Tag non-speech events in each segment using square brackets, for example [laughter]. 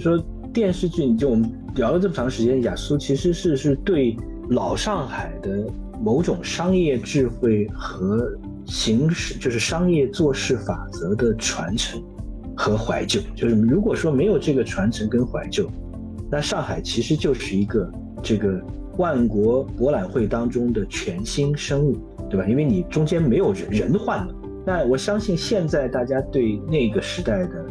说电视剧，你就我们聊了这么长时间，雅苏其实是是对老上海的某种商业智慧和形式，就是商业做事法则的传承和怀旧。就是如果说没有这个传承跟怀旧，那上海其实就是一个这个万国博览会当中的全新生物，对吧？因为你中间没有人，人换了。那我相信现在大家对那个时代的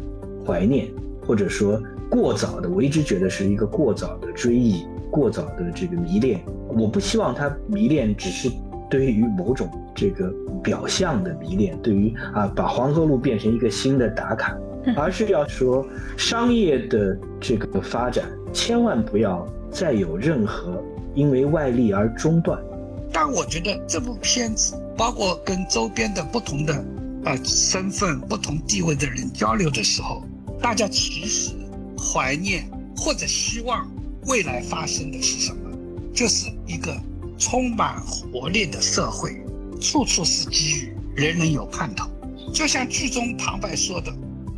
怀念，或者说过早的，我一直觉得是一个过早的追忆，过早的这个迷恋。我不希望他迷恋只是对于某种这个表象的迷恋，对于啊把黄河路变成一个新的打卡，而是要说商业的这个发展，千万不要再有任何因为外力而中断。但我觉得这部片子。包括跟周边的不同的呃身份、不同地位的人交流的时候，大家其实怀念或者希望未来发生的是什么？就是一个充满活力的社会，处处是机遇，人人有盼头。就像剧中旁白说的：“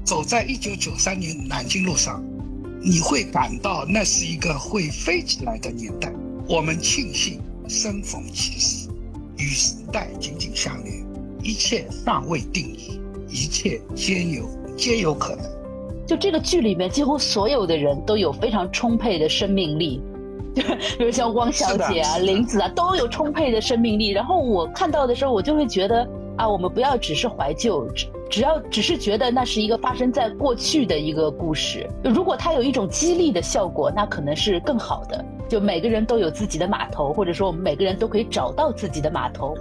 走在一九九三年南京路上，你会感到那是一个会飞起来的年代。”我们庆幸生逢其时。与时代紧紧相连，一切尚未定义，一切皆有皆有可能。就这个剧里面，几乎所有的人都有非常充沛的生命力，就比如像汪小姐啊、林子啊，都有充沛的生命力。然后我看到的时候，我就会觉得啊，我们不要只是怀旧，只只要只是觉得那是一个发生在过去的一个故事。如果它有一种激励的效果，那可能是更好的。就每个人都有自己的码头，或者说我们每个人都可以找到自己的码头。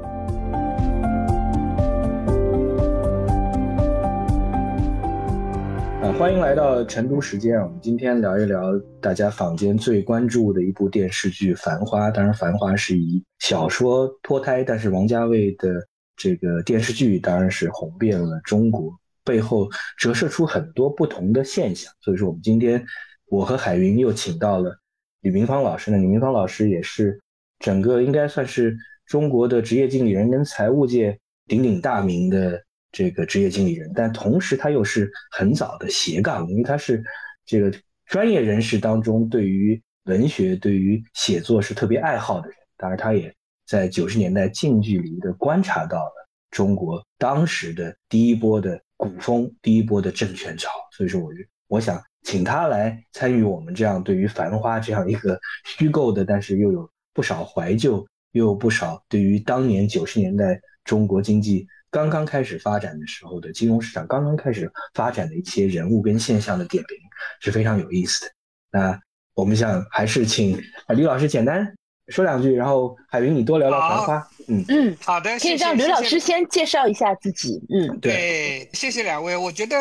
啊，欢迎来到成都时间！我们今天聊一聊大家坊间最关注的一部电视剧《繁花》。当然，《繁花》是以小说脱胎，但是王家卫的这个电视剧当然是红遍了中国，背后折射出很多不同的现象。所以说，我们今天我和海云又请到了。吕明芳老师呢？吕明芳老师也是整个应该算是中国的职业经理人跟财务界鼎鼎大名的这个职业经理人，但同时他又是很早的斜杠，因为他是这个专业人士当中对于文学、对于写作是特别爱好的人。当然，他也在九十年代近距离的观察到了中国当时的第一波的古风、第一波的政权潮，所以说，我就我想。请他来参与我们这样对于《繁花》这样一个虚构的，但是又有不少怀旧，又有不少对于当年九十年代中国经济刚刚开始发展的时候的金融市场刚刚开始发展的一些人物跟现象的点评，是非常有意思的。那我们想还是请吕老师简单说两句，然后海云你多聊聊《繁花》。嗯嗯，好的，可以让吕老师先介绍一下自己。嗯，对，谢谢两位，我觉得。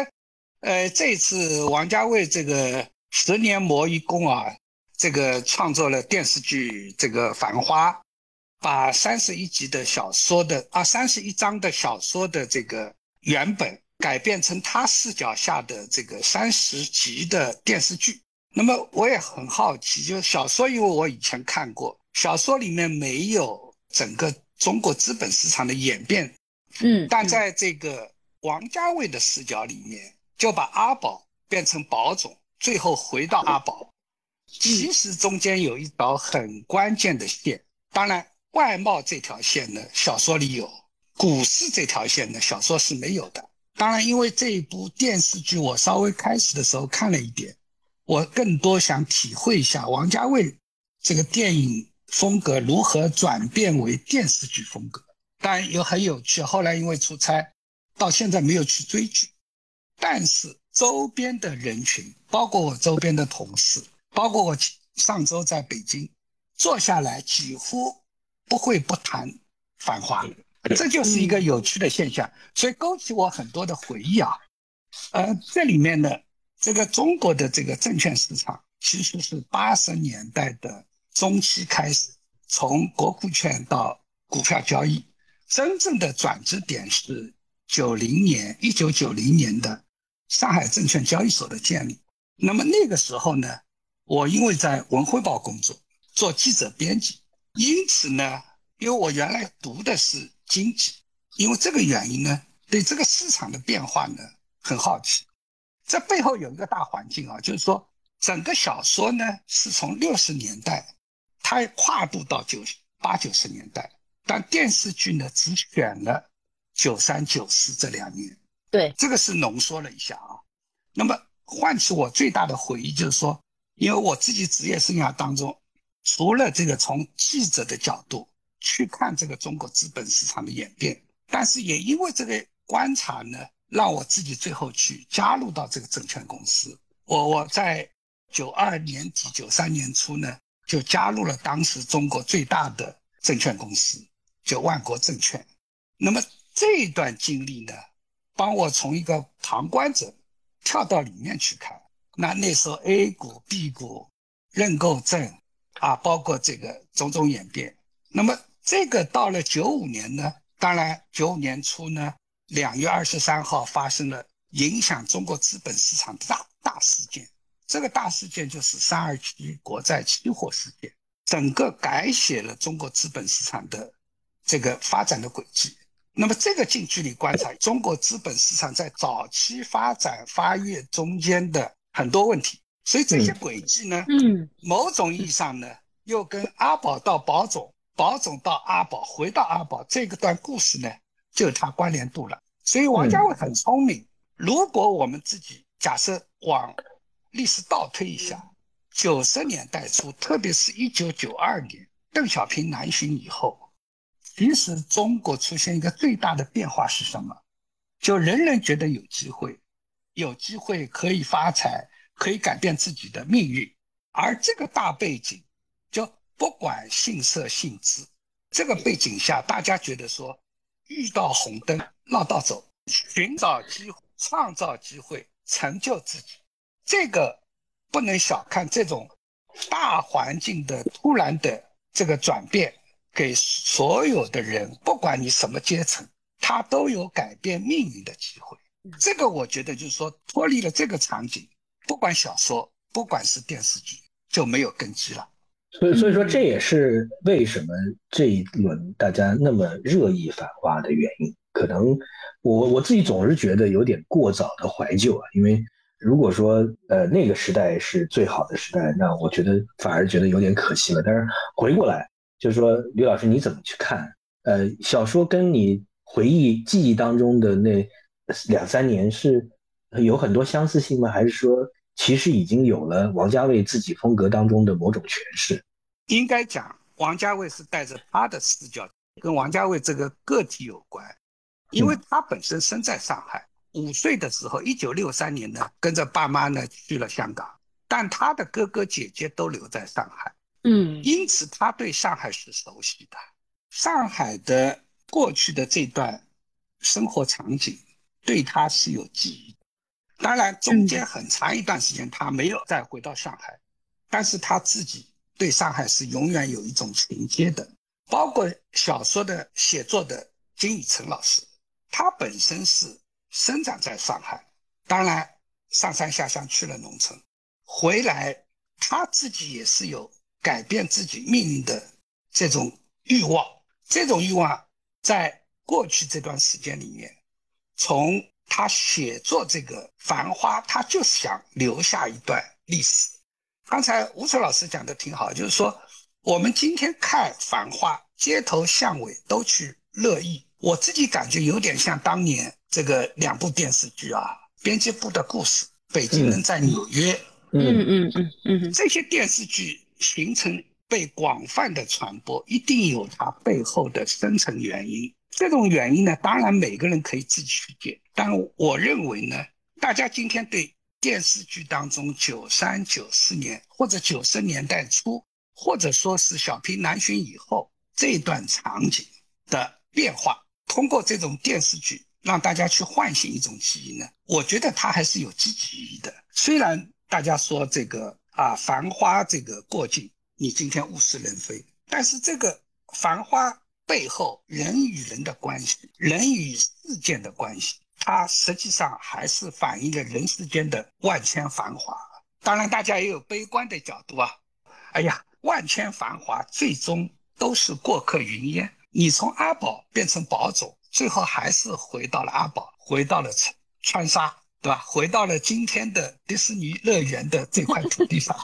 呃，这次王家卫这个十年磨一功啊，这个创作了电视剧这个《繁花》，把三十一集的小说的啊三十一章的小说的这个原本改变成他视角下的这个三十集的电视剧。那么我也很好奇，就是小说，因为我以前看过，小说里面没有整个中国资本市场的演变，嗯，但在这个王家卫的视角里面。就把阿宝变成宝总，最后回到阿宝。其实中间有一条很关键的线，当然外贸这条线呢，小说里有；股市这条线呢，小说是没有的。当然，因为这一部电视剧，我稍微开始的时候看了一点，我更多想体会一下王家卫这个电影风格如何转变为电视剧风格。当然也很有趣。后来因为出差，到现在没有去追剧。但是周边的人群，包括我周边的同事，包括我上周在北京坐下来，几乎不会不谈繁华，这就是一个有趣的现象，所以勾起我很多的回忆啊。呃，这里面呢这个中国的这个证券市场，其实是八十年代的中期开始，从国库券到股票交易，真正的转折点是九零年，一九九零年的。上海证券交易所的建立，那么那个时候呢，我因为在文汇报工作，做记者编辑，因此呢，因为我原来读的是经济，因为这个原因呢，对这个市场的变化呢很好奇。这背后有一个大环境啊，就是说整个小说呢是从六十年代，它跨度到九八九十年代，但电视剧呢只选了九三九四这两年。对，这个是浓缩了一下啊。那么唤起我最大的回忆就是说，因为我自己职业生涯当中，除了这个从记者的角度去看这个中国资本市场的演变，但是也因为这个观察呢，让我自己最后去加入到这个证券公司。我我在九二年底、九三年初呢，就加入了当时中国最大的证券公司，就万国证券。那么这一段经历呢，帮我从一个旁观者跳到里面去看。那那时候 A 股、B 股认购证啊，包括这个种种演变。那么这个到了九五年呢，当然九五年初呢，两月二十三号发生了影响中国资本市场的大大事件。这个大事件就是三二七国债期货事件，整个改写了中国资本市场的这个发展的轨迹。那么，这个近距离观察中国资本市场在早期发展发育中间的很多问题，所以这些轨迹呢，嗯，某种意义上呢，又跟阿宝到宝总、宝总到阿宝、回到阿宝这个段故事呢，就有它关联度了。所以，王家卫很聪明。如果我们自己假设往历史倒推一下，九十年代初，特别是一九九二年邓小平南巡以后，其实中国出现一个最大的变化是什么？就人人觉得有机会，有机会可以发财，可以改变自己的命运。而这个大背景，就不管性色性资，这个背景下，大家觉得说，遇到红灯绕道走，寻找机会，创造机会，成就自己。这个不能小看这种大环境的突然的这个转变，给所有的人，不管你什么阶层，他都有改变命运的机会。这个我觉得就是说，脱离了这个场景，不管小说，不管是电视剧，就没有根基了。所以，所以说这也是为什么这一轮大家那么热议《繁花》的原因。可能我我自己总是觉得有点过早的怀旧啊，因为。如果说呃那个时代是最好的时代，那我觉得反而觉得有点可惜了。但是回过来就是说，吕老师你怎么去看？呃，小说跟你回忆记忆当中的那两三年是有很多相似性吗？还是说其实已经有了王家卫自己风格当中的某种诠释？应该讲，王家卫是带着他的视角，跟王家卫这个个体有关，因为他本身生在上海。五岁的时候，一九六三年呢，跟着爸妈呢去了香港，但他的哥哥姐姐都留在上海，嗯，因此他对上海是熟悉的，上海的过去的这段生活场景对他是有记忆。当然，中间很长一段时间他没有再回到上海，但是他自己对上海是永远有一种情结的。包括小说的写作的金宇澄老师，他本身是。生长在上海，当然上山下乡去了农村，回来他自己也是有改变自己命运的这种欲望。这种欲望在过去这段时间里面，从他写作这个《繁花》，他就想留下一段历史。刚才吴楚老师讲的挺好，就是说我们今天看《繁花》，街头巷尾都去乐意。我自己感觉有点像当年。这个两部电视剧啊，《编辑部的故事》《北京人在纽约》，嗯嗯嗯嗯，这些电视剧形成被广泛的传播，一定有它背后的深层原因。这种原因呢，当然每个人可以自己去解，但我认为呢，大家今天对电视剧当中九三九四年或者九十年代初，或者说是小平南巡以后这段场景的变化，通过这种电视剧。让大家去唤醒一种记忆呢？我觉得它还是有积极意义的。虽然大家说这个啊，繁花这个过境，你今天物是人非，但是这个繁花背后人与人的关系，人与事件的关系，它实际上还是反映了人世间的万千繁华。当然，大家也有悲观的角度啊。哎呀，万千繁华最终都是过客云烟。你从阿宝变成宝总。最后还是回到了阿宝，回到了川川沙，对吧？回到了今天的迪士尼乐园的这块土地上。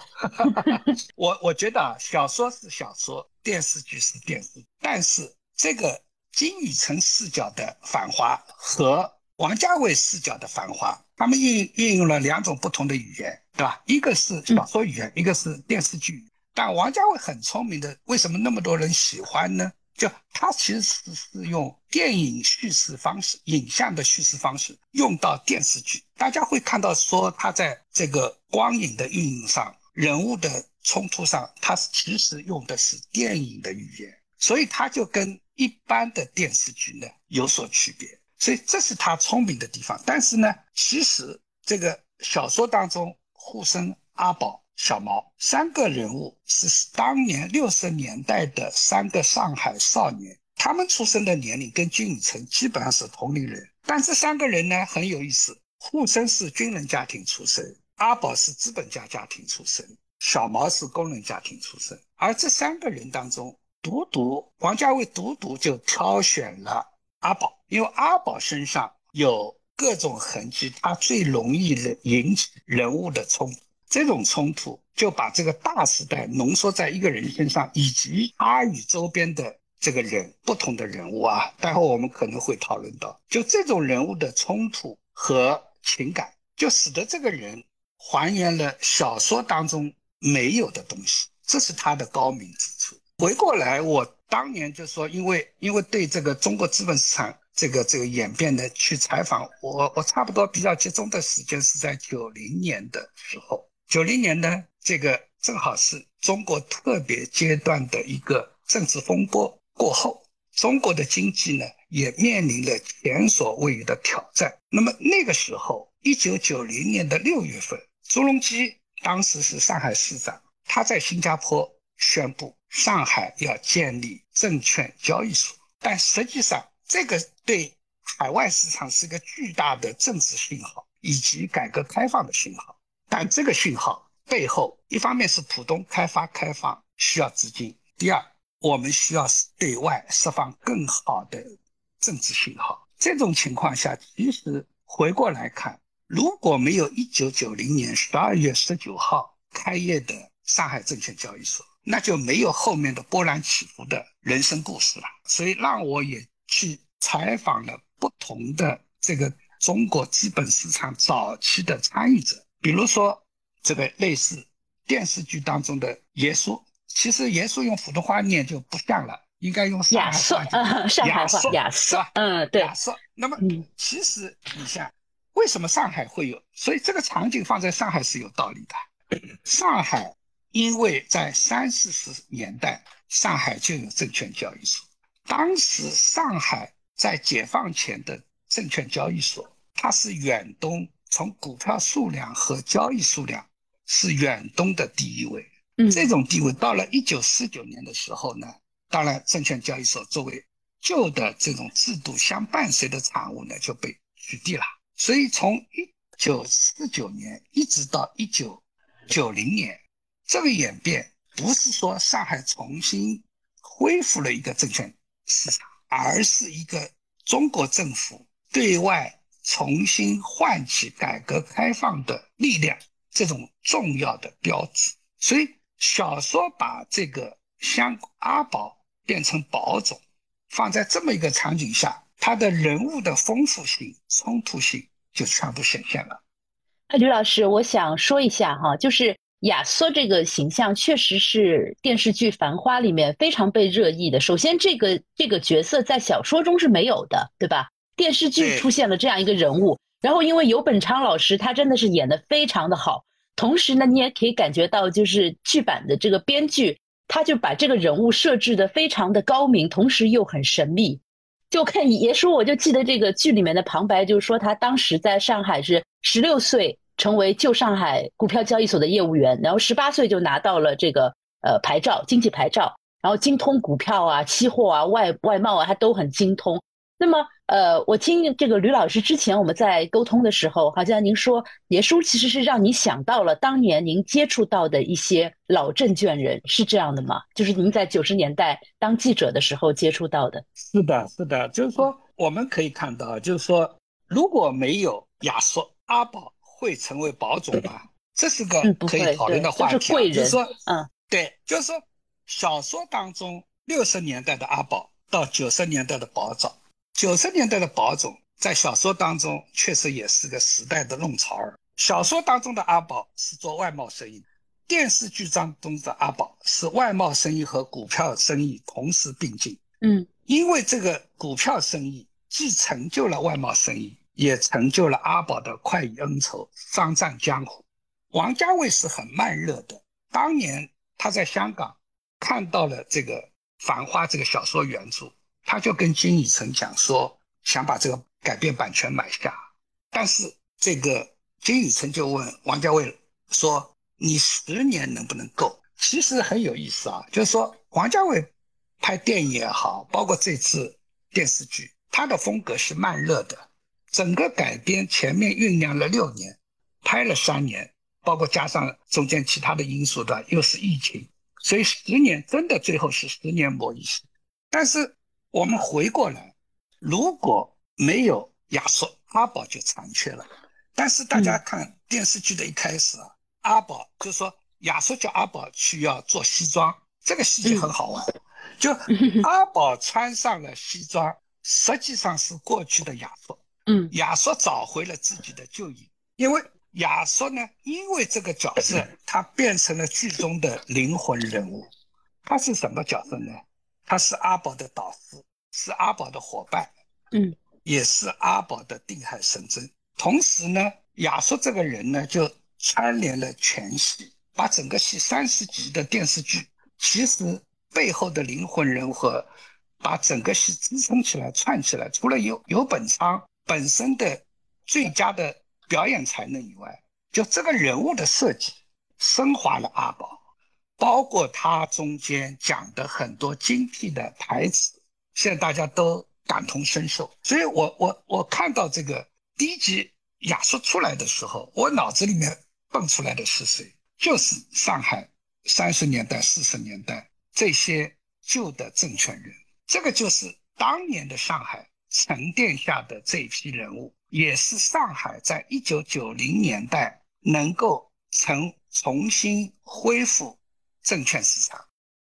[laughs] 我我觉得啊，小说是小说，电视剧是电视，但是这个金宇澄视角的《繁花》和王家卫视角的《繁花》，他们运运用了两种不同的语言，对吧？一个是小说语言，一个是电视剧。但王家卫很聪明的，为什么那么多人喜欢呢？就他其实是是用电影叙事方式、影像的叙事方式用到电视剧，大家会看到说他在这个光影的运用上、人物的冲突上，他其实用的是电影的语言，所以他就跟一般的电视剧呢有所区别，所以这是他聪明的地方。但是呢，其实这个小说当中，护生、阿宝。小毛三个人物是当年六十年代的三个上海少年，他们出生的年龄跟金宇澄基本上是同龄人。但这三个人呢很有意思，沪生是军人家庭出身，阿宝是资本家家庭出身，小毛是工人家庭出身。而这三个人当中，独独王家卫独独就挑选了阿宝，因为阿宝身上有各种痕迹，他最容易的引起人物的冲突。这种冲突就把这个大时代浓缩在一个人身上，以及他与周边的这个人不同的人物啊，待会我们可能会讨论到，就这种人物的冲突和情感，就使得这个人还原了小说当中没有的东西，这是他的高明之处。回过来，我当年就说，因为因为对这个中国资本市场这个这个演变的去采访，我我差不多比较集中的时间是在九零年的时候。九零年呢，这个正好是中国特别阶段的一个政治风波过后，中国的经济呢也面临了前所未有的挑战。那么那个时候，一九九零年的六月份，朱镕基当时是上海市长，他在新加坡宣布上海要建立证券交易所，但实际上这个对海外市场是个巨大的政治信号以及改革开放的信号。但这个信号背后，一方面是浦东开发开放需要资金，第二，我们需要对外释放更好的政治信号。这种情况下，其实回过来看，如果没有一九九零年十二月十九号开业的上海证券交易所，那就没有后面的波澜起伏的人生故事了。所以，让我也去采访了不同的这个中国资本市场早期的参与者。比如说，这个类似电视剧当中的耶稣，其实耶稣用普通话念就不像了，应该用上海话，上海话，亚瑟，嗯，对，亚瑟。那么，其实你像，为什么上海会有？所以这个场景放在上海是有道理的。上海因为在三四十年代，上海就有证券交易所，当时上海在解放前的证券交易所，它是远东。从股票数量和交易数量是远东的第一位，嗯，这种地位到了一九四九年的时候呢，当然证券交易所作为旧的这种制度相伴随的产物呢就被取缔了。所以从一九四九年一直到一九九零年，这个演变不是说上海重新恢复了一个证券市场，而是一个中国政府对外。重新唤起改革开放的力量，这种重要的标志。所以小说把这个香阿宝变成宝总，放在这么一个场景下，他的人物的丰富性、冲突性就全部显现了。哎，吕老师，我想说一下哈，就是亚瑟这个形象确实是电视剧《繁花》里面非常被热议的。首先，这个这个角色在小说中是没有的，对吧？电视剧出现了这样一个人物，然后因为尤本昌老师他真的是演的非常的好，同时呢，你也可以感觉到就是剧版的这个编剧，他就把这个人物设置的非常的高明，同时又很神秘。就看爷叔，我就记得这个剧里面的旁白，就是说他当时在上海是十六岁成为旧上海股票交易所的业务员，然后十八岁就拿到了这个呃牌照，经济牌照，然后精通股票啊、期货啊、外外贸啊，他都很精通。那么，呃，我听这个吕老师之前我们在沟通的时候，好像您说爷叔其实是让你想到了当年您接触到的一些老证券人，是这样的吗？就是您在九十年代当记者的时候接触到的。是的，是的，就是说我们可以看到，就是说如果没有亚瑟，阿宝会成为宝总吗？这是个可以会讨论的话题、啊。对就是贵人就是说，嗯，对，就是说，小说当中六十年代的阿宝到九十年代的宝总，九十年代的宝总在小说当中确实也是个时代的弄潮儿。小说当中的阿宝是做外贸生意，电视剧当中的阿宝是外贸生意和股票生意同时并进。嗯因为这个股票生意既成就了外贸生意，也成就了阿宝的快意恩仇、商战江湖。王家卫是很慢热的，当年他在香港看到了这个《繁花》这个小说原著，他就跟金宇澄讲说，想把这个改编版权买下。但是这个金宇澄就问王家卫说：“你十年能不能够？”其实很有意思啊，就是说王家卫拍电影也好，包括这次电视剧，他的风格是慢热的，整个改编前面酝酿了六年，拍了三年，包括加上中间其他的因素的，又是疫情，所以十年真的最后是十年磨一剑。但是我们回过来，如果没有亚索，阿宝就残缺了。但是大家看电视剧的一开始啊，阿宝就说亚索叫阿宝去要做西装，这个细节很好玩。就阿宝穿上了西装，实际上是过去的亚索。嗯亚索找回了自己的旧影，因为亚索呢，因为这个角色，[laughs] 他变成了剧中的灵魂人物。他是什么角色呢？他是阿宝的导师，是阿宝的伙伴，嗯也是阿宝的定海神针。同时呢，亚索这个人呢，就串联了全戏，把整个戏三十集的电视剧，其实背后的灵魂人物和把整个戏支撑起来、串起来，除了有有本昌本身的最佳的表演才能以外，就这个人物的设计升华了阿宝，包括他中间讲的很多精辟的台词，现在大家都感同身受。所以我我我看到这个第一集亚述出来的时候，我脑子里面蹦出来的是谁？就是上海三十年代、四十年代这些旧的政权人，这个就是当年的上海沉淀下的这批人物，也是上海在一九九零年代能够重重新恢复证券市场，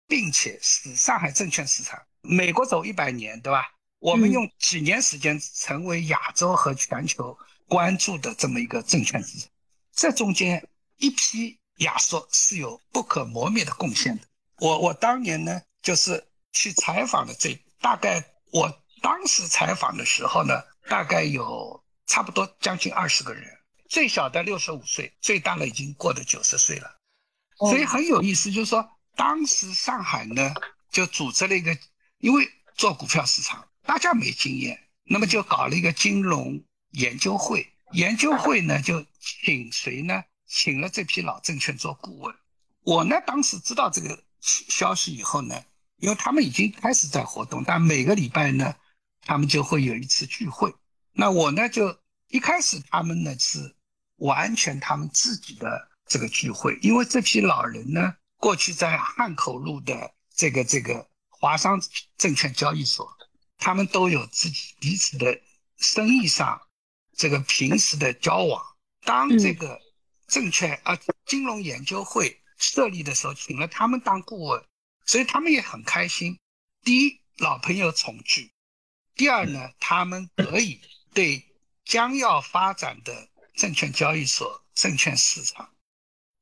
并且使上海证券市场，美国走一百年，对吧？我们嗯用几年时间成为亚洲和全球关注的这么一个证券市场，这中间一批亚索是有不可磨灭的贡献的。我我当年呢，就是去采访的这大概，我当时采访的时候呢，大概有差不多将近二十个人，最小的六十五岁，最大的已经过了九十岁了。所以很有意思，就是说当时上海呢就组织了一个，因为做股票市场大家没经验，那么就搞了一个金融研究会。研究会呢就请谁呢？请了这批老证券做顾问。我呢当时知道这个消息以后呢，因为他们已经开始在活动，但每个礼拜呢他们就会有一次聚会。那我呢就一开始他们呢是完全他们自己的这个聚会，因为这批老人呢过去在汉口路的这个这个华商证券交易所，他们都有自己彼此的生意上这个平时的交往。当这个证券啊金融研究会设立的时候，请了他们当顾问，所以他们也很开心。第一，老朋友重聚；第二呢，他们可以对将要发展的证券交易所、证券市场，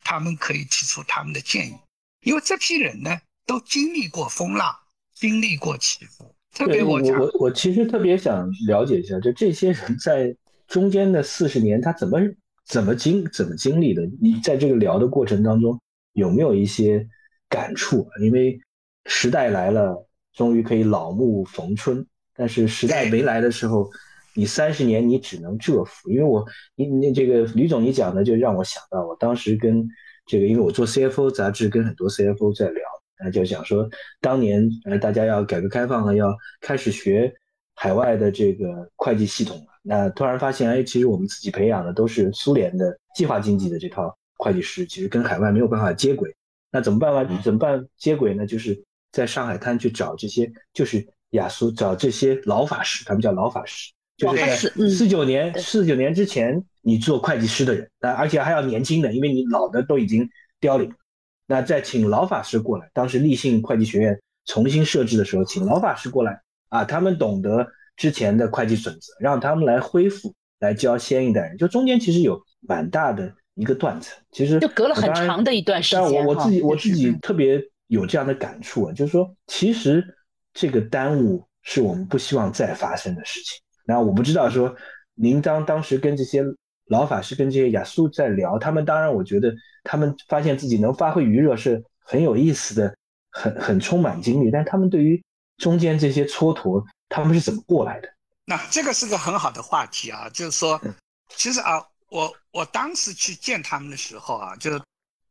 他们可以提出他们的建议。因为这批人呢，都经历过风浪，经历过起伏。特别我，我我其实特别想了解一下，就这些人在中间的四十年，他怎么怎么经怎么经历的？你在这个聊的过程当中，有没有一些感触啊？因为时代来了，终于可以老木逢春，但是时代没来的时候，你三十年你只能蛰伏。因为我你你这个吕总你讲的就让我想到，我当时跟这个，因为我做 CFO 杂志，跟很多 CFO 在聊。那就讲说，当年呃大家要改革开放了，要开始学海外的这个会计系统了。那突然发现，哎，其实我们自己培养的都是苏联的计划经济的这套会计师，其实跟海外没有办法接轨。那怎么办呢？怎么办接轨呢？就是在上海滩去找这些，就是雅苏找这些老法师，他们叫老法师，就是四九年四九年之前你做会计师的人，那而且还要年轻的，因为你老的都已经凋零。那再请老法师过来，当时立信会计学院重新设置的时候，请老法师过来啊，他们懂得之前的会计准则，让他们来恢复，来教先一代人。就中间其实有蛮大的一个断层，其实就隔了很长的一段时间。但我我自己我自己特别有这样的感触啊，就是说，其实这个耽误是我们不希望再发生的事情。那我不知道说，您当当时跟这些。老法师跟这些雅苏在聊，他们当然，我觉得他们发现自己能发挥余热是很有意思的，很很充满精力。但他们对于中间这些蹉跎，他们是怎么过来的？那这个是个很好的话题啊，就是说，其实啊，我我当时去见他们的时候啊，就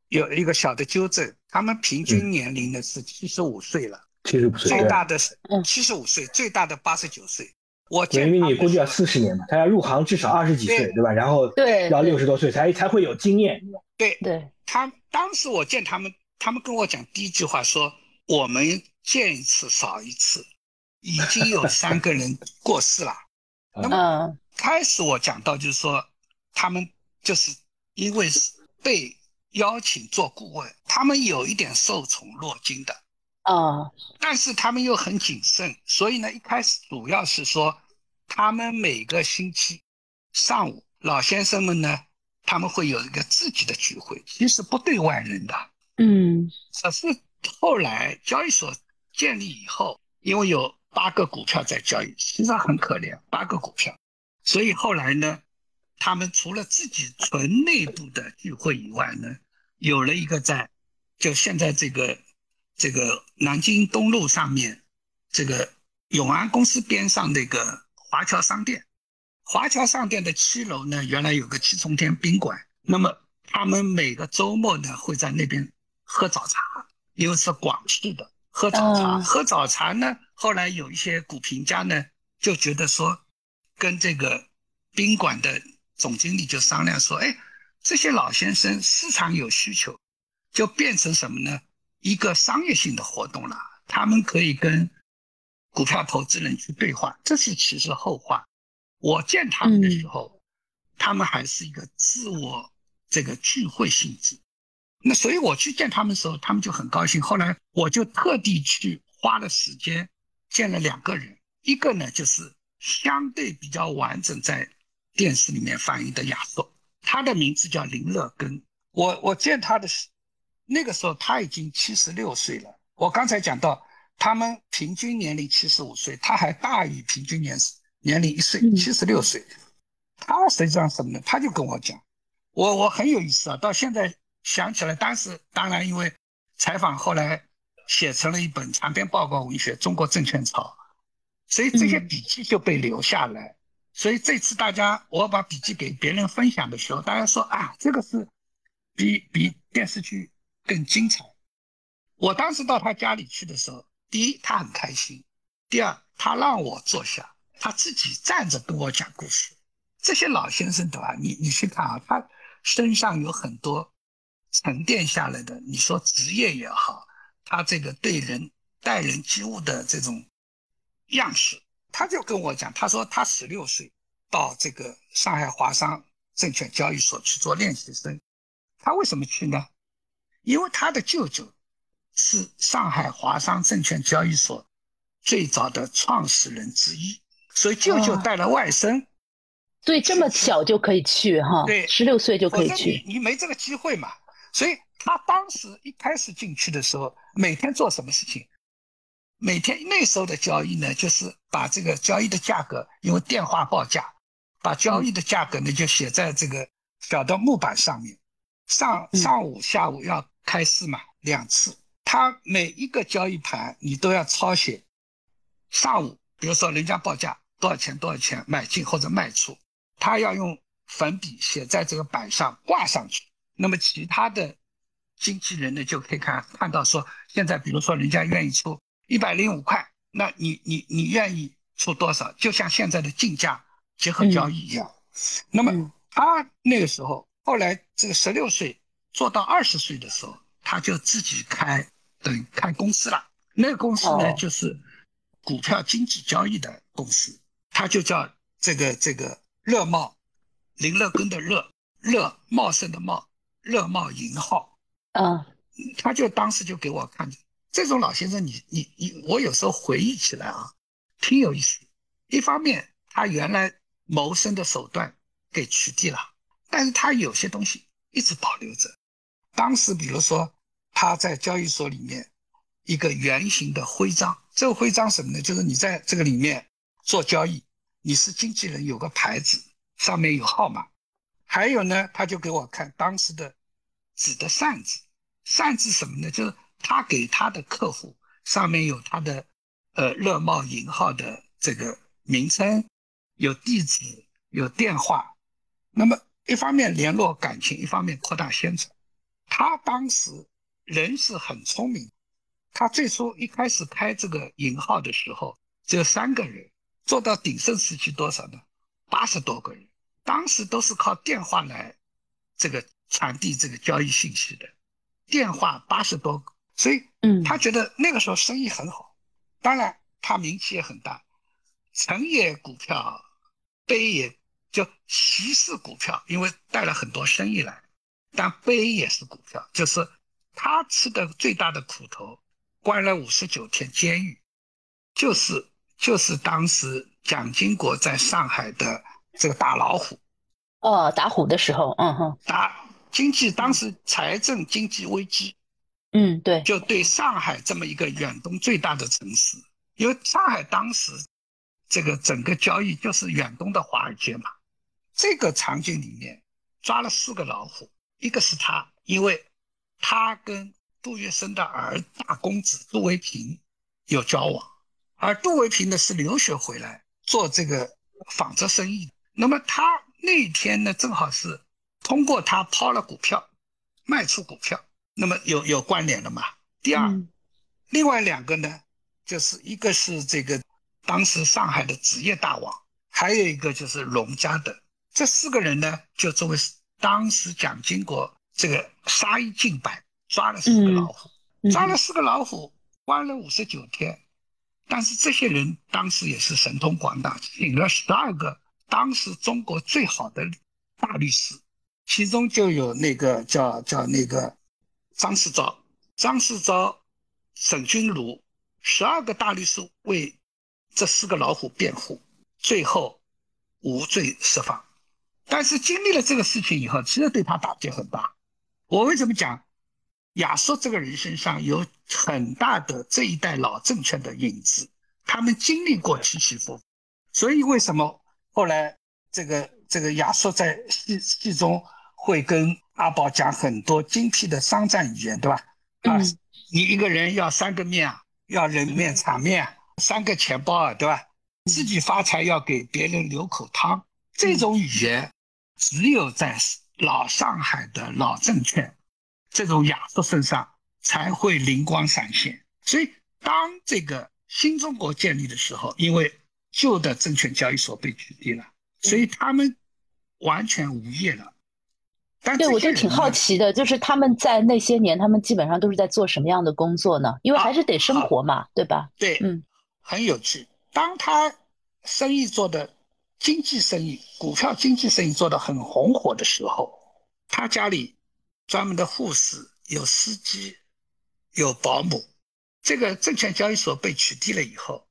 有一个小的纠正，他们平均年龄呢是七十五岁了，七十五岁，最大的是七十五岁，最大的八十九岁。我因为你估计要四十年嘛，他要入行至少二十几岁，对吧？然后对要六十多岁才才会有经验。对对，他当时我见他们，他们跟我讲第一句话说：“我们见一次少一次，已经有三个人过世了。[laughs] ”那么开始我讲到就是说，他们就是因为是被邀请做顾问，他们有一点受宠若惊的。啊，但是他们又很谨慎，所以呢，一开始主要是说，他们每个星期上午，老先生们呢，他们会有一个自己的聚会，其实不对外人的。嗯，可是后来交易所建立以后，因为有八个股票在交易，实际上很可怜，八个股票，所以后来呢，他们除了自己纯内部的聚会以外呢，有了一个在，就现在这个。这个南京东路上面，这个永安公司边上那个华侨商店，华侨商店的七楼呢，原来有个七重天宾馆。那么他们每个周末呢，会在那边喝早茶，因为是广式的喝早茶。喝早茶呢，后来有一些股评家呢，就觉得说，跟这个宾馆的总经理就商量说，哎，这些老先生市场有需求，就变成什么呢？一个商业性的活动了，他们可以跟股票投资人去对话，这是其实后话。我见他们的时候，他们还是一个自我这个聚会性质。那所以我去见他们的时候，他们就很高兴。后来我就特地去花了时间见了两个人，一个呢就是相对比较完整在电视里面反映的亚瑟，他的名字叫林乐根。我我见他的时。那个时候他已经七十六岁了。我刚才讲到，他们平均年龄七十五岁，他还大于平均年年龄一岁，七十六岁。他实际上什么呢？他就跟我讲，我我很有意思啊。到现在想起来，当时当然因为采访，后来写成了一本长篇报告文学《中国证券潮》，所以这些笔记就被留下来。所以这次大家我把笔记给别人分享的时候，大家说啊，这个是比比电视剧。更精彩。我当时到他家里去的时候，第一他很开心，第二他让我坐下，他自己站着跟我讲故事。这些老先生对吧？你你去看啊，他身上有很多沉淀下来的，你说职业也好，他这个对人待人接物的这种样式，他就跟我讲，他说他十六岁到这个上海华商证券交易所去做练习生，他为什么去呢？因为他的舅舅是上海华商证券交易所最早的创始人之一，所以舅舅带了外甥，所以这么小就可以去哈？对，十六岁就可以去。你没这个机会嘛？所以他当时一开始进去的时候，每天做什么事情？每天那时候的交易呢，就是把这个交易的价格，因为电话报价，把交易的价格呢就写在这个小的木板上面。上上午、下午要开市嘛，两次。他每一个交易盘你都要抄写。上午，比如说人家报价多少钱，多少钱买进或者卖出，他要用粉笔写在这个板上挂上去。那么其他的经纪人呢，就可以看看到说，现在比如说人家愿意出一百零五块，那你你你愿意出多少？就像现在的竞价结合交易一样。那么他那个时候。后来这个十六岁做到二十岁的时候，他就自己开等于开公司了。那个公司呢，就是股票经济交易的公司，它就叫这个这个乐茂，林乐根的乐，乐茂盛的茂，乐茂银号，嗯，他就当时就给我看，这种老先生，你你你，我有时候回忆起来啊，挺有意思。一方面，他原来谋生的手段给取缔了，但是他有些东西一直保留着。当时，比如说他在交易所里面一个圆形的徽章，这个徽章什么呢？就是你在这个里面做交易，你是经纪人，有个牌子上面有号码。还有呢，他就给我看当时的纸的扇子，扇子什么呢？就是他给他的客户上面有他的呃乐茂银号的这个名称，有地址，有电话。那么一方面联络感情，一方面扩大宣传。他当时人是很聪明，他最初一开始开这个银号的时候只有三个人，做到鼎盛时期多少呢？八十多个人。当时都是靠电话来这个传递这个交易信息的，电话八十多个，所以嗯，他觉得那个时候生意很好，当然他名气也很大，成也股票，悲也就习是股票，因为带了很多生意来，但悲也是股票，就是他吃的最大的苦头，关了五十九天监狱，就是就是当时蒋经国在上海的。这个打老虎，哦，打虎的时候，嗯哼，打经济当时财政经济危机，嗯，对，就对上海这么一个远东最大的城市，因为上海当时这个整个交易就是远东的华尔街嘛，这个场景里面抓了四个老虎，一个是他，因为他跟杜月笙的儿大公子杜维平有交往，而杜维平呢是留学回来做这个纺织生意。那么他那天呢，正好是通过他抛了股票，卖出股票，那么有有关联的嘛？第二，另外两个呢，就是一个是这个当时上海的职业大王，还有一个就是龙家的，这四个人呢，就作为当时蒋经国这个杀一儆百，抓了四个老虎，抓了四个老虎，关了五十九天，但是这些人当时也是神通广大，请了十二个。当时中国最好的大律师，其中就有那个叫叫那个张世钊，张世钊、沈君儒，十二个大律师为这四个老虎辩护，最后无罪释放。但是经历了这个事情以后，其实对他打击很大。我为什么讲亚瑟这个人身上有很大的这一代老政权的影子？他们经历过起起伏伏，所以为什么？后来，这个这个亚瑟在戏戏中会跟阿宝讲很多精辟的商战语言，对吧？啊，你一个人要三个面啊，要人面场面，三个钱包啊，对吧？自己发财要给别人留口汤，这种语言只有在老上海的老证券这种亚瑟身上才会灵光闪现。所以，当这个新中国建立的时候，因为旧的证券交易所被取缔了，所以他们完全无业了。但对，我就挺好奇的，就是他们在那些年，他们基本上都是在做什么样的工作呢？因为还是得生活嘛，对吧？对，嗯，很有趣。当他生意做的经济生意、股票经济生意做的很红火的时候，他家里专门的护士、有司机、有保姆。这个证券交易所被取缔了以后。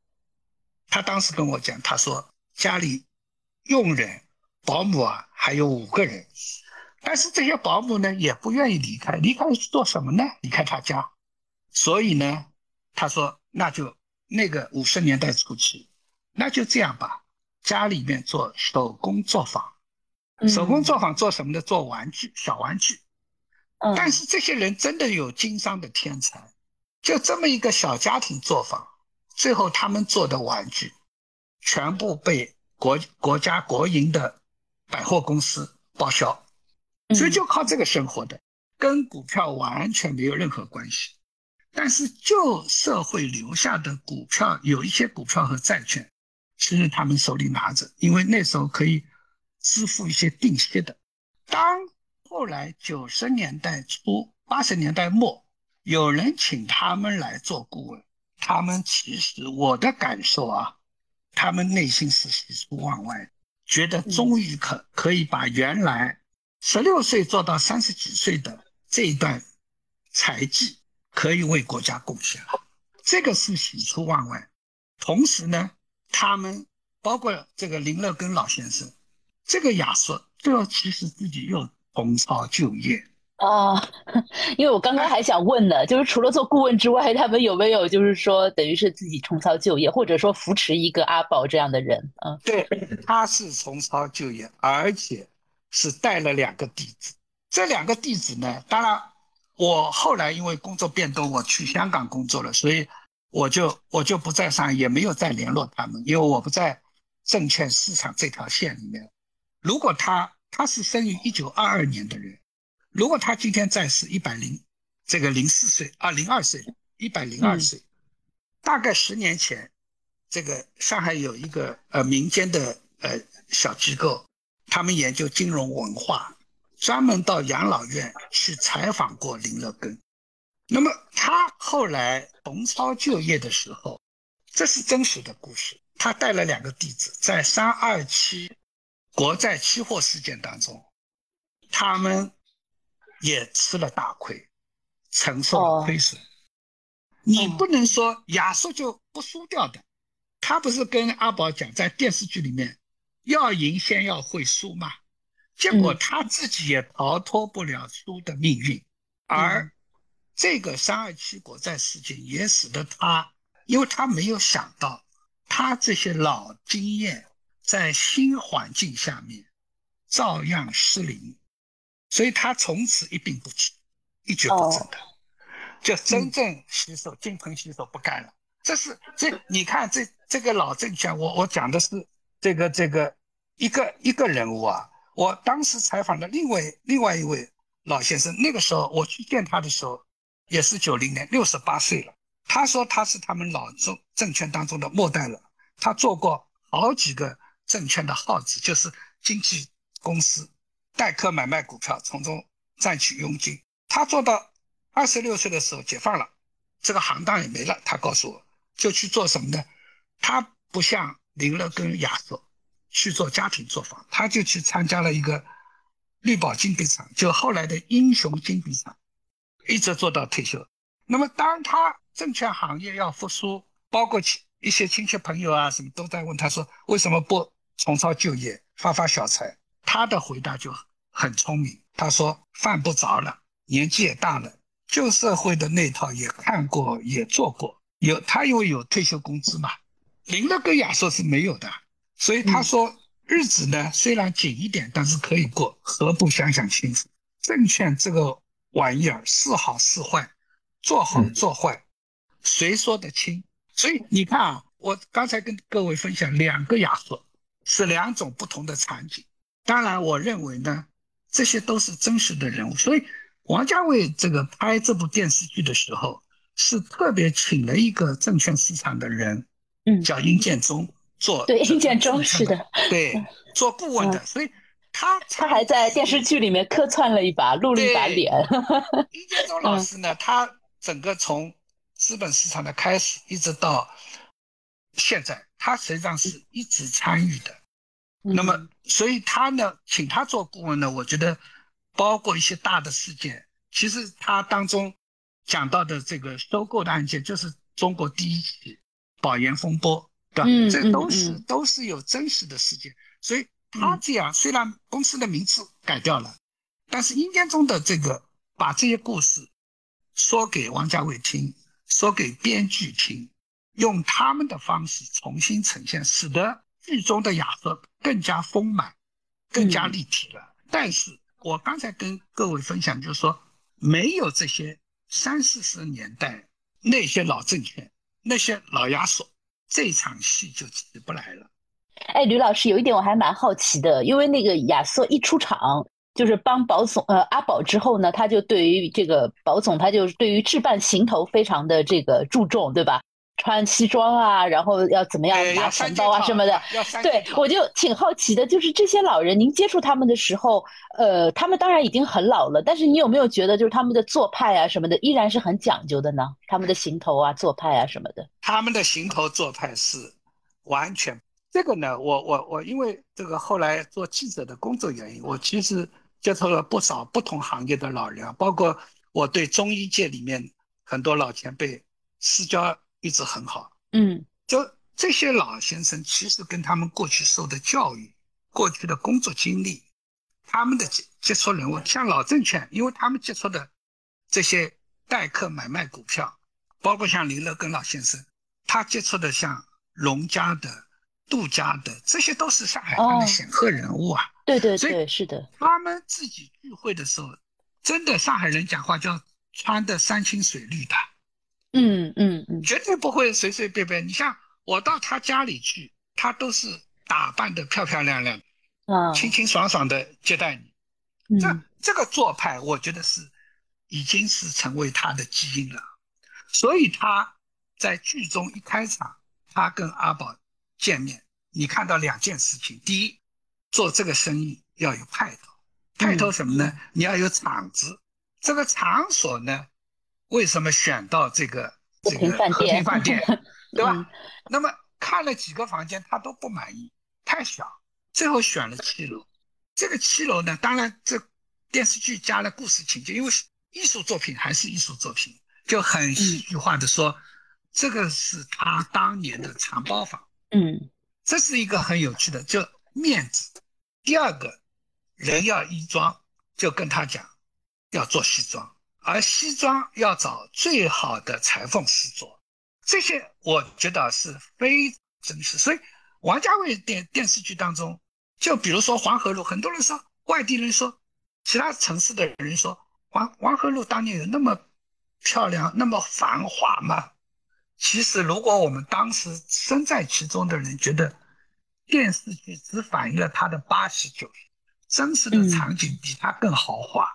他当时跟我讲，他说家里佣人、保姆啊，还有五个人，但是这些保姆呢也不愿意离开，离开做什么呢？离开他家，所以呢，他说那就那个五十年代初期，那就这样吧，家里面做手工作坊，手工作坊做什么呢？做玩具，小玩具。但是这些人真的有经商的天才，就这么一个小家庭作坊。最后，他们做的玩具全部被国国家国营的百货公司报销，所以就靠这个生活的，跟股票完全没有任何关系。但是，旧社会留下的股票，有一些股票和债券，其实他们手里拿着，因为那时候可以支付一些定息的。当后来九十年代初、八十年代末，有人请他们来做顾问。他们其实，我的感受啊，他们内心是喜出望外。觉得终于可可以把原来十六岁做到三十几岁的这一段才技可以为国家贡献了，这个是喜出望外。同时呢，他们包括这个林乐根老先生，这个亚瑟，这其实自己又重操旧业。哦，[laughs] 因为我刚刚还想问呢，就是除了做顾问之外，他们有没有就是说等于是自己重操旧业，或者说扶持一个阿宝这样的人？嗯，对，他是重操旧业，而且是带了两个弟子。这两个弟子呢，当然我后来因为工作变动，我去香港工作了，所以我就我就不再上，也没有再联络他们，因为我不在证券市场这条线里面。如果他他是生于一九二二年的人。如果他今天在世一百零这个零四岁啊零二岁一百零二岁，大概十年前，这个上海有一个呃民间的呃小机构，他们研究金融文化，专门到养老院去采访过林乐根。那么他后来重操旧业的时候，这是真实的故事。他带了两个弟子，在三二七国债期货事件当中，他们。也吃了大亏，承受了亏损。你不能说亚瑟就不输掉的，他不是跟阿宝讲，在电视剧里面要赢先要会输嘛？结果他自己也逃脱不了输的命运。而这个三二七国债事件也使得他，因为他没有想到，他这些老经验在新环境下面照样失灵。所以他从此一病不起，一蹶不振的，就真正洗手金盆洗手不干了。这是这你看这这个老政权，我我讲的是这个这个一个一个人物啊。我当时采访的另外另外一位老先生，那个时候我去见他的时候，也是九零年，六十八岁了。他说他是他们老中证券当中的末代了，他做过好几个证券的号子，就是经纪公司。代客买卖股票，从中赚取佣金。他做到二十六岁的时候解放了，这个行当也没了。他告诉我，就去做什么呢？他不像林乐跟亚瑟去做家庭作坊，他就去参加了一个绿宝金币厂，就后来的英雄金币厂，一直做到退休。那么当他证券行业要复苏，包括亲一些亲戚朋友啊什么都在问他说，为什么不重操旧业，发发小财？他的回答就。很聪明，他说犯不着了，年纪也大了，旧社会的那套也看过，也做过。有他因为有退休工资嘛，林乐跟亚瑟是没有的，所以他说日子呢虽然紧一点，但是可以过，何不想想清楚？证券这个玩意儿是好是坏，做好做坏，谁说得清？所以你看啊，我刚才跟各位分享两个亚瑟，是两种不同的场景。当然，我认为呢。这些都是真实的人物，所以王家卫这个拍这部电视剧的时候，是特别请了一个证券市场的人，嗯，叫殷建中做，对，殷建中是的，对，[laughs] 做顾问的，所以他他还在电视剧里面客串了一把，露了一把脸。[laughs] 殷建中老师呢，他整个从资本市场的开始一直到现在，他实际上是一直参与的。那么，所以他呢，请他做顾问呢，我觉得包括一些大的事件，其实他当中讲到的这个收购的案件，就是中国第一起保研风波，对吧？这都是都是有真实的事件。所以他这样，虽然公司的名字改掉了，但是阴间中的这个把这些故事说给王家卫听，说给编剧听，用他们的方式重新呈现，使得。剧中的亚瑟更加丰满，更加立体了。但是我刚才跟各位分享，就是说，没有这些三四十年代那些老政权、那些老亚索，这场戏就起不来了。哎，吕老师，有一点我还蛮好奇的，因为那个亚瑟一出场就是帮保总呃阿宝之后呢，他就对于这个保总，他就对于置办行头非常的这个注重，对吧？穿西装啊，然后要怎么样拿钱包啊什么的，对我就挺好奇的。就是这些老人，您接触他们的时候，呃，他们当然已经很老了，但是你有没有觉得，就是他们的做派啊什么的，依然是很讲究的呢？他们的行头啊、做派啊什么的，他们的行头做派是完全，这个呢，我我我因为这个后来做记者的工作原因，我其实接触了不少不同行业的老人，包括我对中医界里面很多老前辈私交一直很好。嗯，就这些老先生，其实跟他们过去受的教育、过去的工作经历、他们的接接触人物，像老证券，因为他们接触的这些代客买卖股票，包括像林乐根老先生，他接触的像龙家的。杜家的这些都是上海滩的显赫人物啊！对对对，是的。他们自己聚会的时候，真的上海人讲话叫穿的山清水绿的，嗯嗯嗯，绝对不会随随便便。你像我到他家里去，他都是打扮的漂漂亮亮，啊，清清爽爽的接待你。这这个做派，我觉得是已经是成为他的基因了。所以他在剧中一开场，他跟阿宝。见面，你看到两件事情。第一，做这个生意要有派头，派头什么呢？你要有场子。这个场所呢，为什么选到这个这个和平饭店，[laughs] 对吧？那么看了几个房间，他都不满意，太小，最后选了七楼。这个七楼呢，当然这电视剧加了故事情节，因为艺术作品还是艺术作品，就很戏剧化的说，这个是他当年的藏包房。嗯，这是一个很有趣的，就面子。第二个，人要衣装，就跟他讲要做西装，而西装要找最好的裁缝师做。这些我觉得是非真实。所以王家卫电电视剧当中，就比如说黄河路，很多人说外地人说，其他城市的人说黄黄河路当年有那么漂亮、那么繁华吗？其实，如果我们当时身在其中的人觉得电视剧只反映了他的八十九十，真实的场景比他更豪华，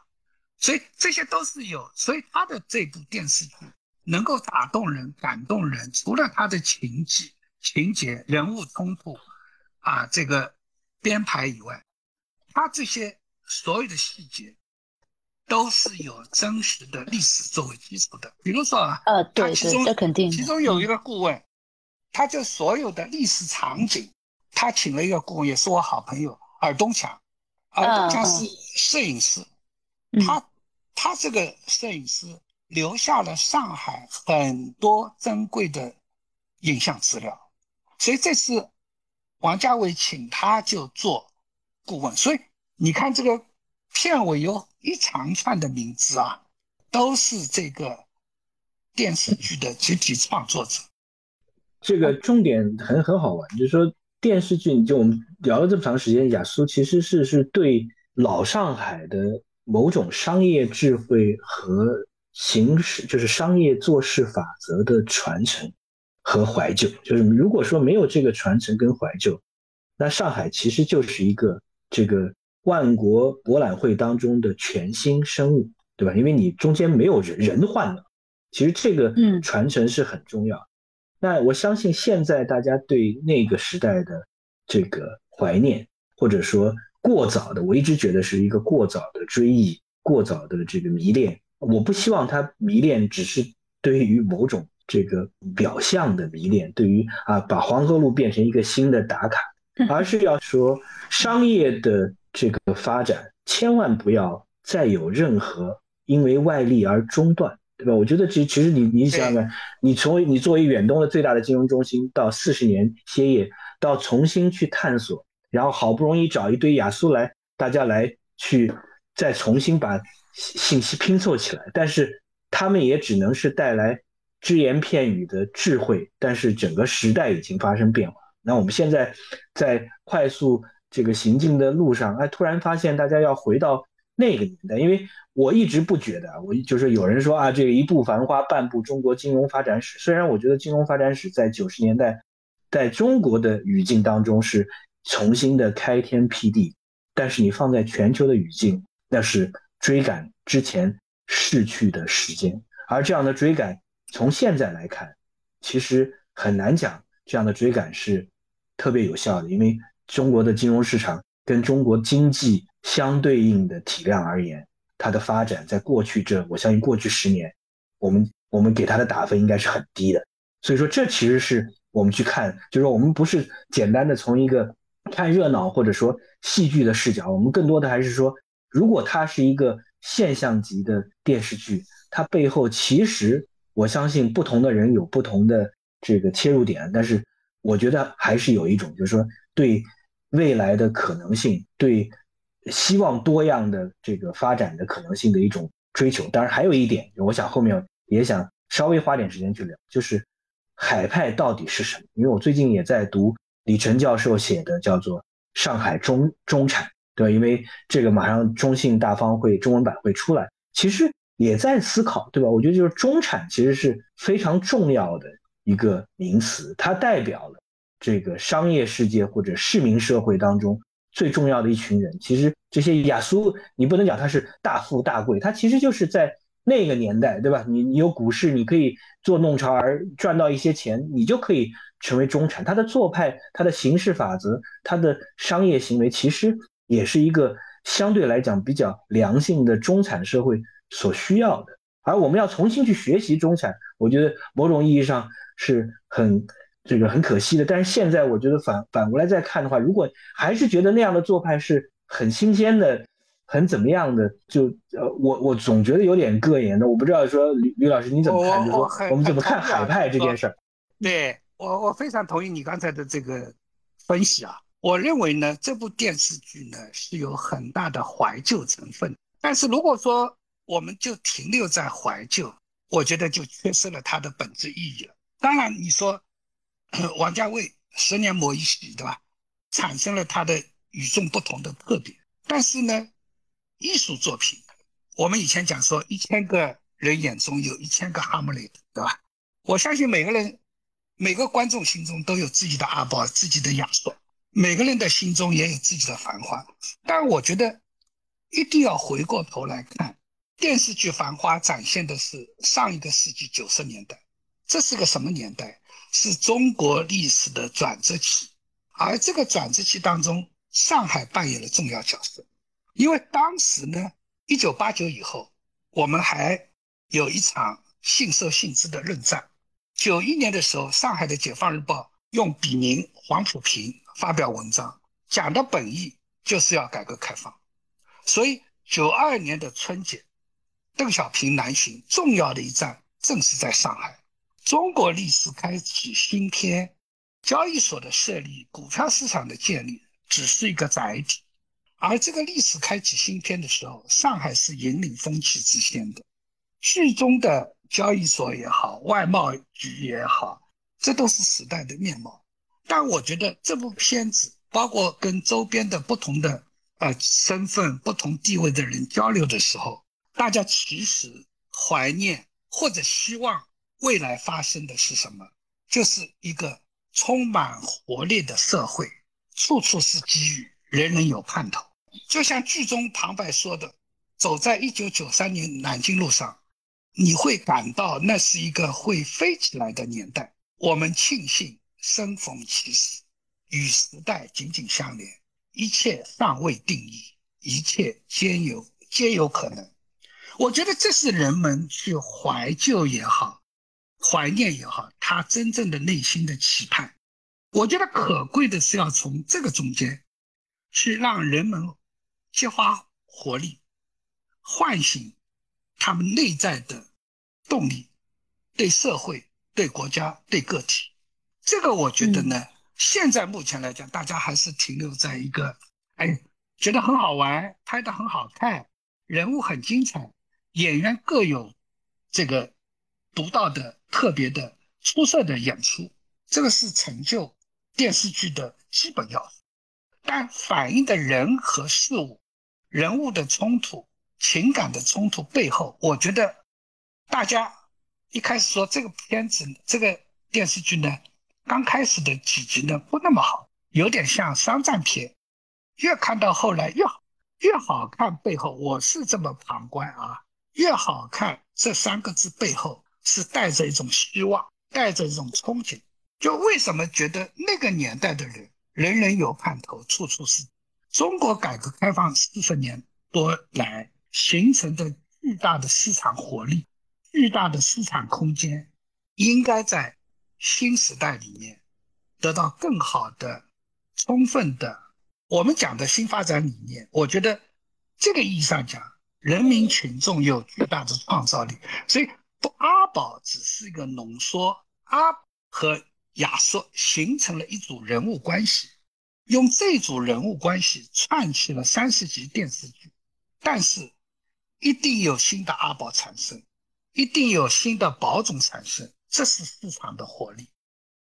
所以这些都是有。所以他的这部电视剧能够打动人、感动人，除了他的情节、情节、人物冲突啊，这个编排以外，他这些所有的细节。都是有真实的历史作为基础的，比如说啊，呃，对对，这肯定。其中有一个顾问，他就所有的历史场景，他请了一个顾问，也是我好朋友尔东强，尔东强是摄影师，他他这个摄影师留下了上海很多珍贵的影像资料，所以这次王家卫请他就做顾问，所以你看这个。片尾有一长串的名字啊，都是这个电视剧的集体创作者。这个重点很很好玩，就是说电视剧，就我们聊了这么长时间，雅苏其实是是对老上海的某种商业智慧和形式，就是商业做事法则的传承和怀旧。就是如果说没有这个传承跟怀旧，那上海其实就是一个这个。万国博览会当中的全新生物，对吧？因为你中间没有人人换了，其实这个传承是很重要。那我相信现在大家对那个时代的这个怀念，或者说过早的，我一直觉得是一个过早的追忆、过早的这个迷恋。我不希望他迷恋只是对于某种这个表象的迷恋，对于啊把黄河路变成一个新的打卡，而是要说商业的。这个发展千万不要再有任何因为外力而中断，对吧？我觉得其其实你你想想，你从你作为远东的最大的金融中心到四十年歇业，到重新去探索，然后好不容易找一堆亚苏来，大家来去再重新把信息拼凑起来，但是他们也只能是带来只言片语的智慧，但是整个时代已经发生变化。那我们现在在快速。这个行进的路上，哎，突然发现大家要回到那个年代，因为我一直不觉得，我就是有人说啊，这个一部繁花，半部中国金融发展史。虽然我觉得金融发展史在九十年代，在中国的语境当中是重新的开天辟地，但是你放在全球的语境，那是追赶之前逝去的时间。而这样的追赶，从现在来看，其实很难讲这样的追赶是特别有效的，因为。中国的金融市场跟中国经济相对应的体量而言，它的发展在过去这，我相信过去十年，我们我们给它的打分应该是很低的。所以说，这其实是我们去看，就是我们不是简单的从一个看热闹或者说戏剧的视角，我们更多的还是说，如果它是一个现象级的电视剧，它背后其实我相信不同的人有不同的这个切入点，但是我觉得还是有一种，就是说对未来的可能性，对希望多样的这个发展的可能性的一种追求。当然，还有一点，我想后面也想稍微花点时间去聊，就是。海派到底是什么？因为我最近也在读李晨教授写的叫做《上海中中产》，对吧？因为这个马上中信大方会中文版会出来，其实也在思考，对吧？我觉得就是中产其实是非常重要的一个名词，它代表了这个商业世界或者市民社会当中最重要的一群人。其实这些雅苏，你不能讲他是大富大贵，他其实就是在。那个年代，对吧？你你有股市，你可以做弄潮儿赚到一些钱，你就可以成为中产。他的做派、他的行事法则、他的商业行为，其实也是一个相对来讲比较良性的中产社会所需要的。而我们要重新去学习中产，我觉得某种意义上是很这个很可惜的。但是现在我觉得反反过来再看的话，如果还是觉得那样的做派是很新鲜的。很怎么样的？就呃，我我总觉得有点膈应的。我不知道说吕吕老师你怎么看？就说我们怎么看海派这件事儿？对我我非常同意你刚才的这个分析啊。我认为呢，这部电视剧呢是有很大的怀旧成分。但是如果说我们就停留在怀旧，我觉得就缺失了它的本质意义了。当然，你说 [coughs] 王家卫十年磨一喜，对吧？产生了他的与众不同的特点。但是呢？艺术作品，我们以前讲说，一千个人眼中有一千个哈姆雷特，对吧？我相信每个人、每个观众心中都有自己的阿宝、自己的亚索，每个人的心中也有自己的繁花。但我觉得，一定要回过头来看电视剧《繁花》，展现的是上一个世纪九十年代，这是个什么年代？是中国历史的转折期，而这个转折期当中，上海扮演了重要角色。因为当时呢，一九八九以后，我们还有一场信社信资的论战。九一年的时候，上海的《解放日报》用笔名黄浦平发表文章，讲的本意就是要改革开放。所以九二年的春节，邓小平南巡，重要的一站正是在上海。中国历史开启新篇，交易所的设立、股票市场的建立，只是一个载体。而这个历史开启新篇的时候，上海是引领风气之先的。剧中的交易所也好，外贸局也好，这都是时代的面貌。但我觉得这部片子，包括跟周边的不同的呃身份、不同地位的人交流的时候，大家其实怀念或者希望未来发生的是什么？就是一个充满活力的社会，处处是机遇，人人有盼头。就像剧中旁白说的：“走在一九九三年南京路上，你会感到那是一个会飞起来的年代。我们庆幸生逢其时，与时代紧紧相连。一切尚未定义，一切皆有皆有可能。我觉得这是人们去怀旧也好，怀念也好，他真正的内心的期盼。我觉得可贵的是要从这个中间，去让人们。”激发活力，唤醒他们内在的动力，对社会、对国家、对个体，这个我觉得呢，现在目前来讲，大家还是停留在一个，哎，觉得很好玩，拍的很好看，人物很精彩，演员各有这个独到的、特别的、出色的演出，这个是成就电视剧的基本要素，但反映的人和事物。人物的冲突、情感的冲突背后，我觉得大家一开始说这个片子、这个电视剧呢，刚开始的几集呢不那么好，有点像商战片。越看到后来越好，越好看背后，我是这么旁观啊，越好看这三个字背后是带着一种希望，带着一种憧憬。就为什么觉得那个年代的人人人有盼头，处处是。中国改革开放四十年多来形成的巨大的市场活力、巨大的市场空间，应该在新时代里面得到更好的、充分的。我们讲的新发展理念，我觉得这个意义上讲，人民群众有巨大的创造力。所以，阿宝只是一个浓缩，阿和亚瑟形成了一组人物关系，用这组人物关系串起了三十集电视剧。但是，一定有新的阿宝产生，一定有新的宝总产生，这是市场的活力。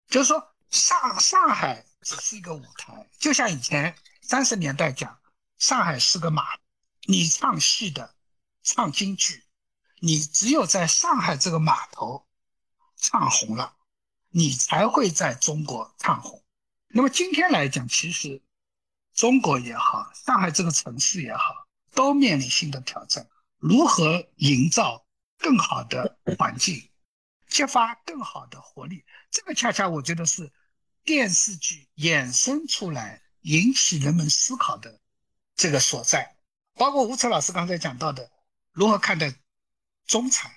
就是说，上上海。只是一个舞台，就像以前三十年代讲，上海是个马，你唱戏的，唱京剧，你只有在上海这个码头唱红了，你才会在中国唱红。那么今天来讲，其实中国也好，上海这个城市也好，都面临新的挑战，如何营造更好的环境，激发更好的活力，这个恰恰我觉得是。电视剧衍生出来引起人们思考的这个所在，包括吴策老师刚才讲到的，如何看待中产？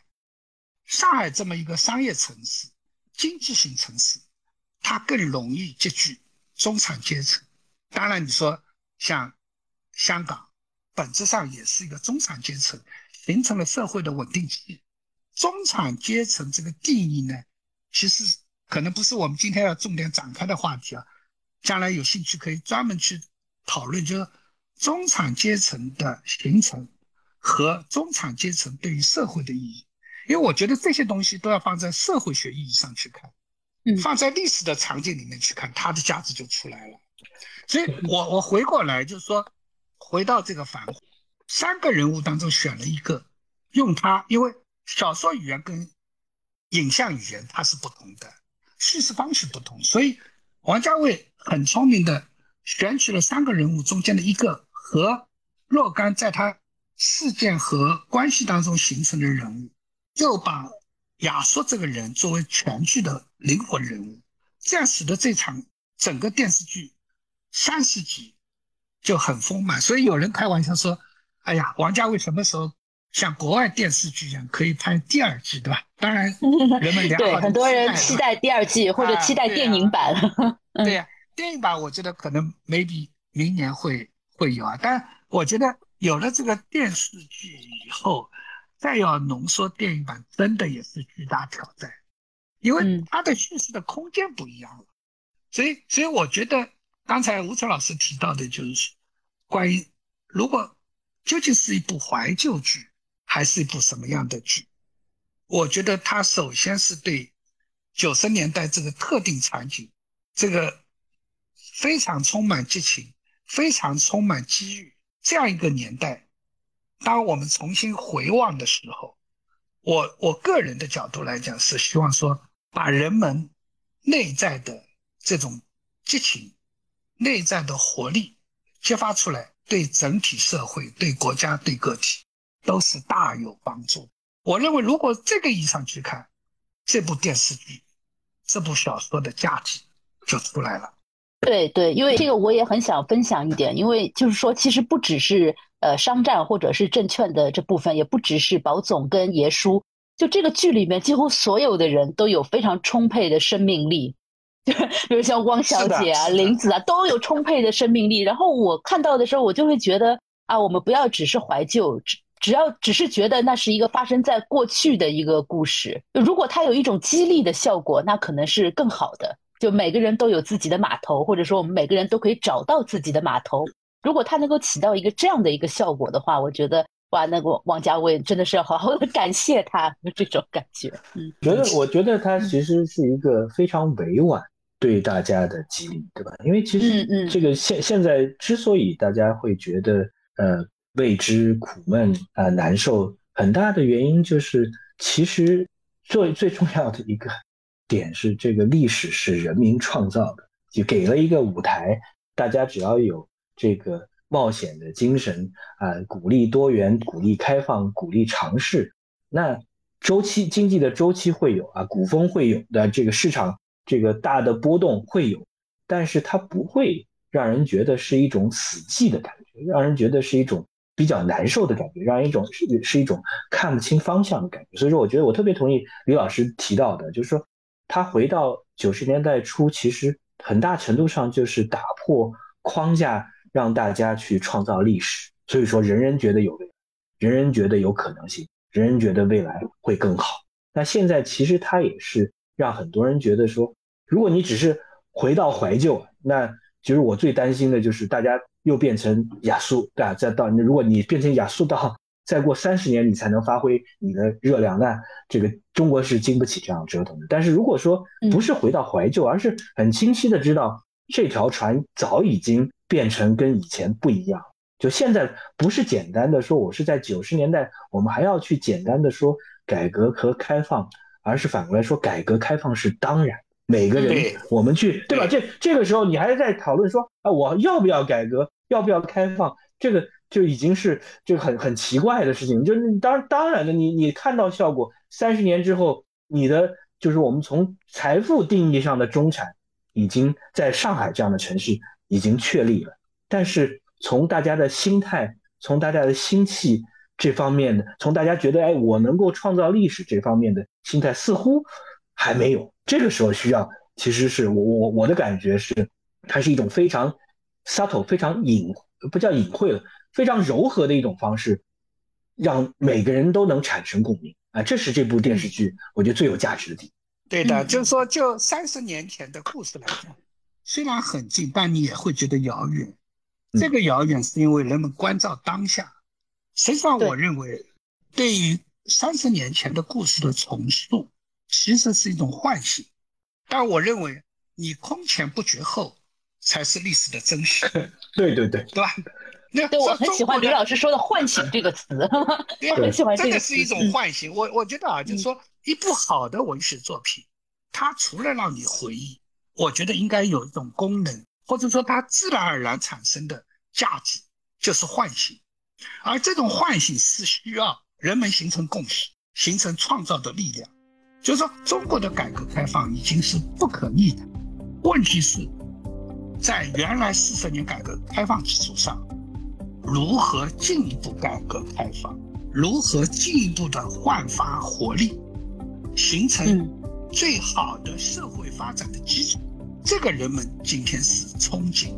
上海这么一个商业城市、经济型城市，它更容易集聚中产阶层。当然，你说像香港，本质上也是一个中产阶层，形成了社会的稳定器。中产阶层这个定义呢，其实。可能不是我们今天要重点展开的话题啊，将来有兴趣可以专门去讨论，就是中产阶层的形成和中产阶层对于社会的意义。因为我觉得这些东西都要放在社会学意义上去看，嗯放在历史的场景里面去看，它的价值就出来了。所以我我回过来就是说，回到这个反三个人物当中选了一个，用它，因为小说语言跟影像语言它是不同的。叙事方式不同，所以王家卫很聪明的选取了三个人物中间的一个和若干在他事件和关系当中形成的人物，又把亚瑟这个人作为全剧的灵魂人物，这样使得这场整个电视剧三十集就很丰满。所以有人开玩笑说：“哎呀，王家卫什么时候？”像国外电视剧一样可以拍第二季，对吧？当然，[laughs] 人们对很多人期待第二季或者期待电影版。[laughs] 对呀，电影版我觉得可能 maybe 明年会会有啊。但我觉得有了这个电视剧以后，再要浓缩电影版，真的也是巨大挑战，因为它的叙事的空间不一样了。所以，所以我觉得刚才吴成老师提到的就是关于如果究竟是一部怀旧剧。还是一部什么样的剧？我觉得它首先是对九十年代这个特定场景，这个非常充满激情、非常充满机遇这样一个年代，当我们重新回望的时候，我我个人的角度来讲是希望说，把人们内在的这种激情、内在的活力激发出来，对整体社会、对国家、对个体。都是大有帮助。我认为，如果这个意义上去看，这部电视剧、这部小说的价值就出来了。对对，因为这个我也很想分享一点，因为就是说，其实不只是呃商战或者是证券的这部分，也不只是宝总跟爷叔，就这个剧里面几乎所有的人都有非常充沛的生命力，[laughs] 就比如像汪小姐啊、林子啊，都有充沛的生命力。然后我看到的时候，我就会觉得啊，我们不要只是怀旧。只只要只是觉得那是一个发生在过去的一个故事，如果它有一种激励的效果，那可能是更好的。就每个人都有自己的码头，或者说我们每个人都可以找到自己的码头。如果它能够起到一个这样的一个效果的话，我觉得哇，那个王家卫真的是要好好的 [laughs] 感谢他这种感觉。嗯，觉得我觉得他其实是一个非常委婉对大家的激励，对吧？因为其实这个现现在之所以大家会觉得呃。未知、苦闷啊，难受，很大的原因就是，其实最最重要的一个点是，这个历史是人民创造的，就给了一个舞台，大家只要有这个冒险的精神啊，鼓励多元、鼓励开放、鼓励尝试，那周期经济的周期会有啊，股风会有的，这个市场这个大的波动会有，但是它不会让人觉得是一种死寂的感觉，让人觉得是一种。比较难受的感觉，让人一种是是一种看不清方向的感觉。所以说，我觉得我特别同意李老师提到的，就是说他回到九十年代初，其实很大程度上就是打破框架，让大家去创造历史。所以说，人人觉得有，人人觉得有可能性，人人觉得未来会更好。那现在其实它也是让很多人觉得说，如果你只是回到怀旧，那其实我最担心的就是大家又变成亚速，对吧？再到如果你变成亚速到再过三十年你才能发挥你的热量，那这个中国是经不起这样折腾的。但是如果说不是回到怀旧，而是很清晰的知道这条船早已经变成跟以前不一样。就现在不是简单的说，我是在九十年代，我们还要去简单的说改革和开放，而是反过来说，改革开放是当然，每个人我们去对吧？这这个时候你还是在讨论说啊，我要不要改革，要不要开放？这个就已经是就很很奇怪的事情。就是当当然的，你你看到效果，三十年之后，你的就是我们从财富定义上的中产，已经在上海这样的城市已经确立了，但是。从大家的心态，从大家的心气这方面的，从大家觉得哎，我能够创造历史这方面的心态，似乎还没有。这个时候需要，其实是我我我的感觉是，它是一种非常 subtle、非常隐不叫隐晦了，非常柔和的一种方式，让每个人都能产生共鸣啊！这是这部电视剧我觉得最有价值的地方。对的，就是说，就三十年前的故事来讲，虽然很近，但你也会觉得遥远。这个遥远是因为人们关照当下。实际上，我认为，对于三十年前的故事的重塑，其实是一种唤醒。但我认为，你空前不绝后，才是历史的真实。[laughs] 对对对，对吧？对，我很喜欢李老师说的“唤醒”这个词。[laughs] 我很喜欢这个。这个是一种唤醒。我我觉得啊，就是说，一部好的文学作品，它除了让你回忆，我觉得应该有一种功能。或者说，它自然而然产生的价值就是唤醒，而这种唤醒是需要人们形成共识、形成创造的力量。就是说，中国的改革开放已经是不可逆的，问题是，在原来四十年改革开放基础上，如何进一步改革开放，如何进一步的焕发活力，形成最好的社会发展的基础。这个人们今天是憧憬，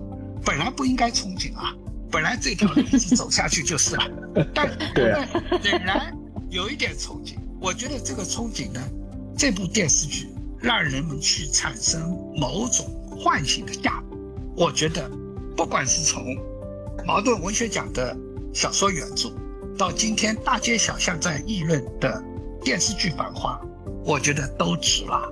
本来不应该憧憬啊，本来这条路走下去就是了，[laughs] 但但仍然有一点憧憬。我觉得这个憧憬呢，这部电视剧让人们去产生某种唤醒的价值。我觉得，不管是从茅盾文学奖的小说原著，到今天大街小巷在议论的电视剧《版画》，我觉得都值了。